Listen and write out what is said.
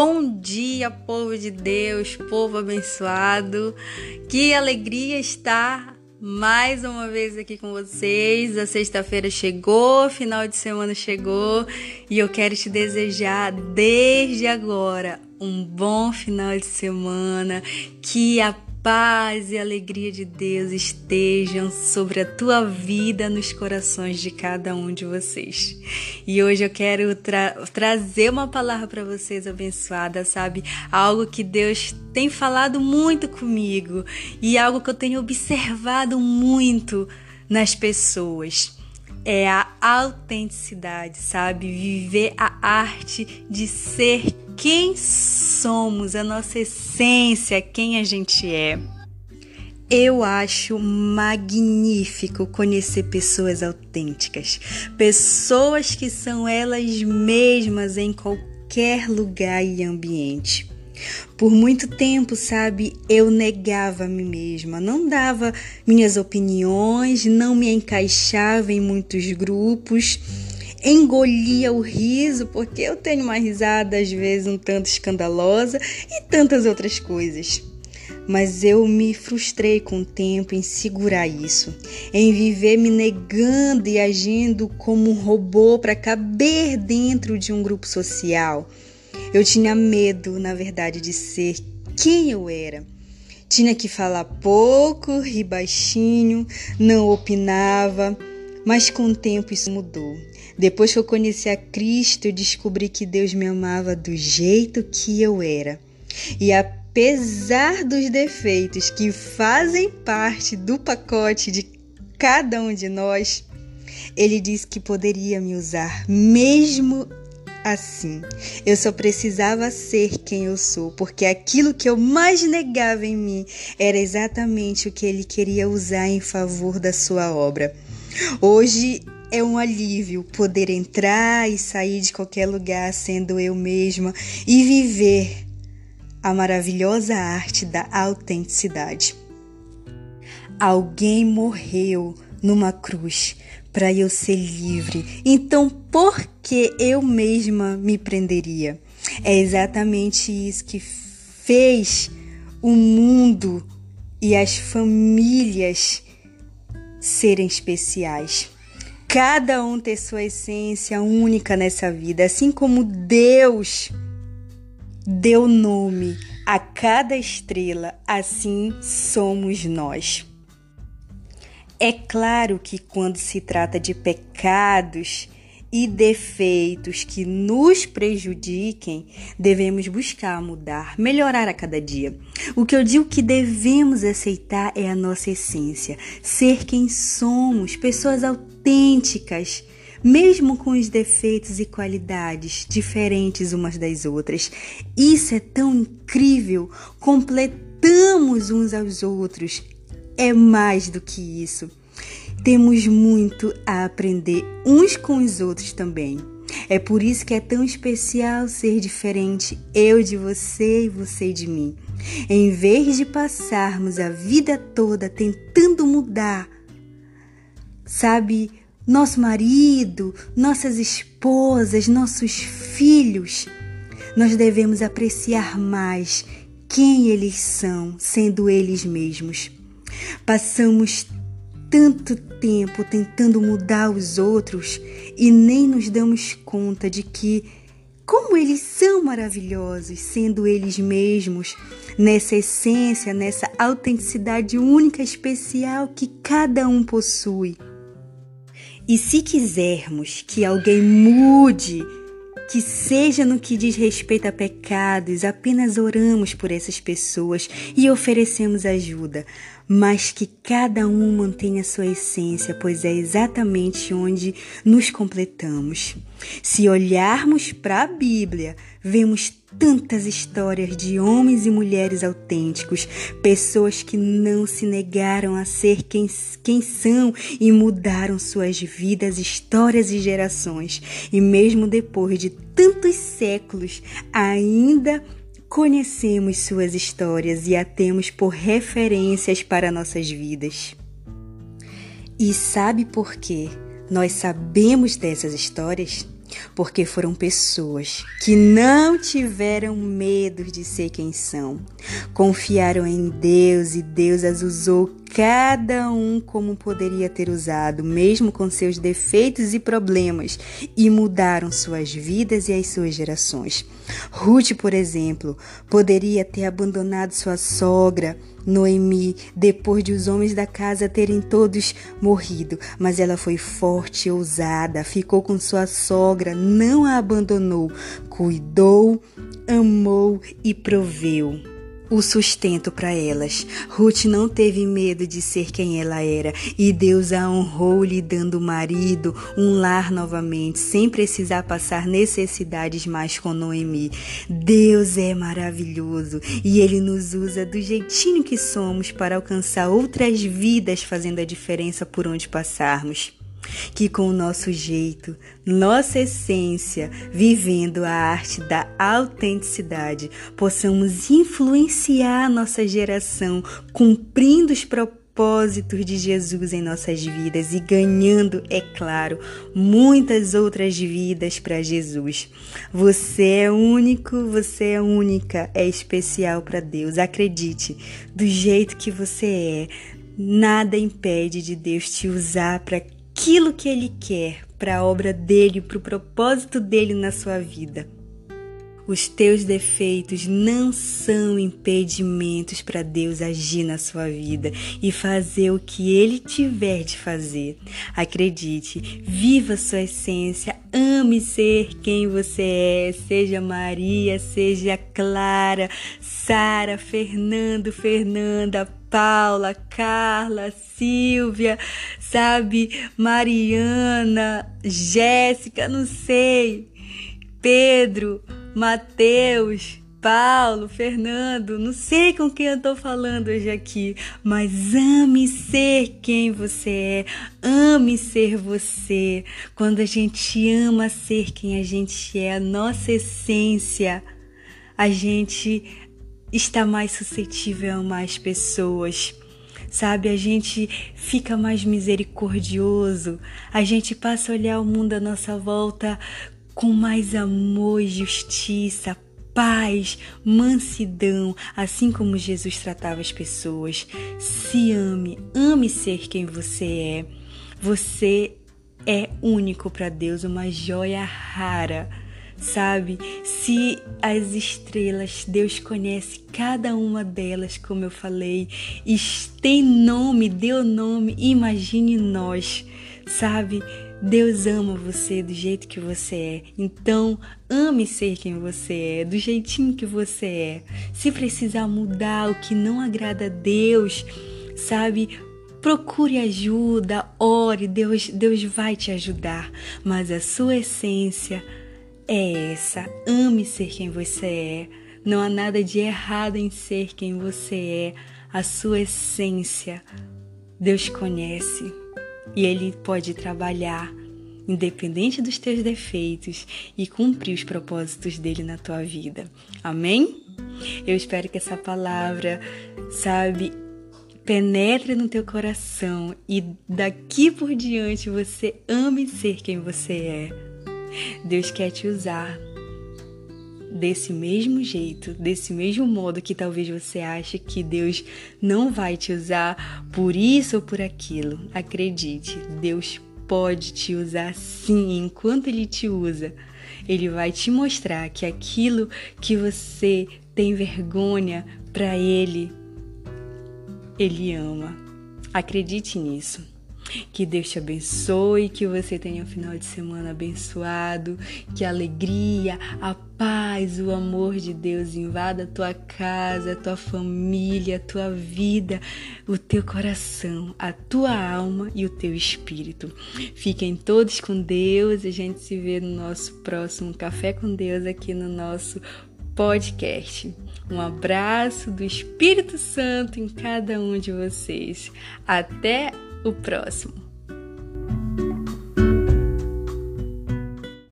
Bom dia, povo de Deus, povo abençoado. Que alegria estar mais uma vez aqui com vocês. A sexta-feira chegou, final de semana chegou e eu quero te desejar desde agora um bom final de semana. Que a paz e alegria de Deus estejam sobre a tua vida nos corações de cada um de vocês. E hoje eu quero tra trazer uma palavra para vocês abençoada, sabe? Algo que Deus tem falado muito comigo e algo que eu tenho observado muito nas pessoas é a autenticidade, sabe? Viver a arte de ser quem somos, a nossa essência, quem a gente é. Eu acho magnífico conhecer pessoas autênticas, pessoas que são elas mesmas em qualquer lugar e ambiente. Por muito tempo, sabe, eu negava a mim mesma, não dava minhas opiniões, não me encaixava em muitos grupos engolia o riso, porque eu tenho uma risada às vezes um tanto escandalosa e tantas outras coisas. Mas eu me frustrei com o tempo em segurar isso, em viver me negando e agindo como um robô para caber dentro de um grupo social. Eu tinha medo, na verdade, de ser quem eu era. Tinha que falar pouco, rir baixinho, não opinava, mas com o tempo isso mudou. Depois que eu conheci a Cristo, descobri que Deus me amava do jeito que eu era. E apesar dos defeitos que fazem parte do pacote de cada um de nós, ele disse que poderia me usar mesmo assim. Eu só precisava ser quem eu sou, porque aquilo que eu mais negava em mim era exatamente o que ele queria usar em favor da sua obra. Hoje é um alívio poder entrar e sair de qualquer lugar sendo eu mesma e viver a maravilhosa arte da autenticidade. Alguém morreu numa cruz para eu ser livre, então por que eu mesma me prenderia? É exatamente isso que fez o mundo e as famílias serem especiais cada um ter sua essência única nessa vida, assim como Deus deu nome a cada estrela, assim somos nós. É claro que quando se trata de pecados e defeitos que nos prejudiquem, devemos buscar mudar, melhorar a cada dia. O que eu digo que devemos aceitar é a nossa essência, ser quem somos, pessoas autênticas, mesmo com os defeitos e qualidades diferentes umas das outras. Isso é tão incrível, completamos uns aos outros. É mais do que isso. Temos muito a aprender uns com os outros também. É por isso que é tão especial ser diferente, eu de você e você de mim. Em vez de passarmos a vida toda tentando mudar, sabe, nosso marido, nossas esposas, nossos filhos, nós devemos apreciar mais quem eles são, sendo eles mesmos. Passamos tanto tempo tentando mudar os outros e nem nos damos conta de que, como eles são maravilhosos, sendo eles mesmos, nessa essência, nessa autenticidade única, especial que cada um possui. E se quisermos que alguém mude, que seja no que diz respeito a pecados, apenas oramos por essas pessoas e oferecemos ajuda, mas que cada um mantenha sua essência, pois é exatamente onde nos completamos. Se olharmos para a Bíblia, vemos tantas histórias de homens e mulheres autênticos, pessoas que não se negaram a ser quem, quem são e mudaram suas vidas, histórias e gerações. E mesmo depois de tantos séculos, ainda conhecemos suas histórias e a temos por referências para nossas vidas. E sabe por quê? Nós sabemos dessas histórias? porque foram pessoas que não tiveram medo de ser quem são. Confiaram em Deus e Deus as usou cada um como poderia ter usado, mesmo com seus defeitos e problemas, e mudaram suas vidas e as suas gerações. Ruth, por exemplo, poderia ter abandonado sua sogra, Noemi, depois de os homens da casa terem todos morrido, mas ela foi forte e ousada, ficou com sua sogra, não a abandonou, cuidou, amou e proveu o sustento para elas. Ruth não teve medo de ser quem ela era e Deus a honrou lhe dando marido, um lar novamente, sem precisar passar necessidades mais com Noemi. Deus é maravilhoso e ele nos usa do jeitinho que somos para alcançar outras vidas fazendo a diferença por onde passarmos que com o nosso jeito, nossa essência, vivendo a arte da autenticidade, possamos influenciar nossa geração, cumprindo os propósitos de Jesus em nossas vidas e ganhando, é claro, muitas outras vidas para Jesus. Você é único, você é única, é especial para Deus. Acredite, do jeito que você é, nada impede de Deus te usar para aquilo que Ele quer para a obra dele, para o propósito dele na sua vida. Os teus defeitos não são impedimentos para Deus agir na sua vida e fazer o que Ele tiver de fazer. Acredite, viva sua essência, ame ser quem você é, seja Maria, seja Clara, Sara, Fernando, Fernanda, Paula, Carla, Silvia, sabe, Mariana, Jéssica, não sei, Pedro, Mateus, Paulo, Fernando, não sei com quem eu tô falando hoje aqui, mas ame ser quem você é, ame ser você. Quando a gente ama ser quem a gente é, a nossa essência, a gente está mais suscetível a mais pessoas. Sabe, a gente fica mais misericordioso, a gente passa a olhar o mundo à nossa volta com mais amor justiça, paz, mansidão, assim como Jesus tratava as pessoas. Se ame, ame ser quem você é. Você é único para Deus, uma joia rara sabe? Se as estrelas, Deus conhece cada uma delas, como eu falei, e tem nome, deu nome, imagine nós, sabe? Deus ama você do jeito que você é. Então, ame ser quem você é, do jeitinho que você é. Se precisar mudar o que não agrada a Deus, sabe? Procure ajuda, ore, Deus, Deus vai te ajudar, mas a sua essência é essa. Ame ser quem você é. Não há nada de errado em ser quem você é. A sua essência, Deus conhece e Ele pode trabalhar independente dos teus defeitos e cumprir os propósitos dele na tua vida. Amém? Eu espero que essa palavra, sabe, penetre no teu coração e daqui por diante você ame ser quem você é Deus quer te usar desse mesmo jeito, desse mesmo modo que talvez você ache que Deus não vai te usar por isso ou por aquilo. Acredite, Deus pode te usar sim, enquanto ele te usa, ele vai te mostrar que aquilo que você tem vergonha para ele, ele ama. Acredite nisso. Que Deus te abençoe, que você tenha um final de semana abençoado, que a alegria, a paz, o amor de Deus invada a tua casa, a tua família, a tua vida, o teu coração, a tua alma e o teu espírito. Fiquem todos com Deus, a gente se vê no nosso próximo Café com Deus aqui no nosso podcast. Um abraço do Espírito Santo em cada um de vocês. Até o próximo.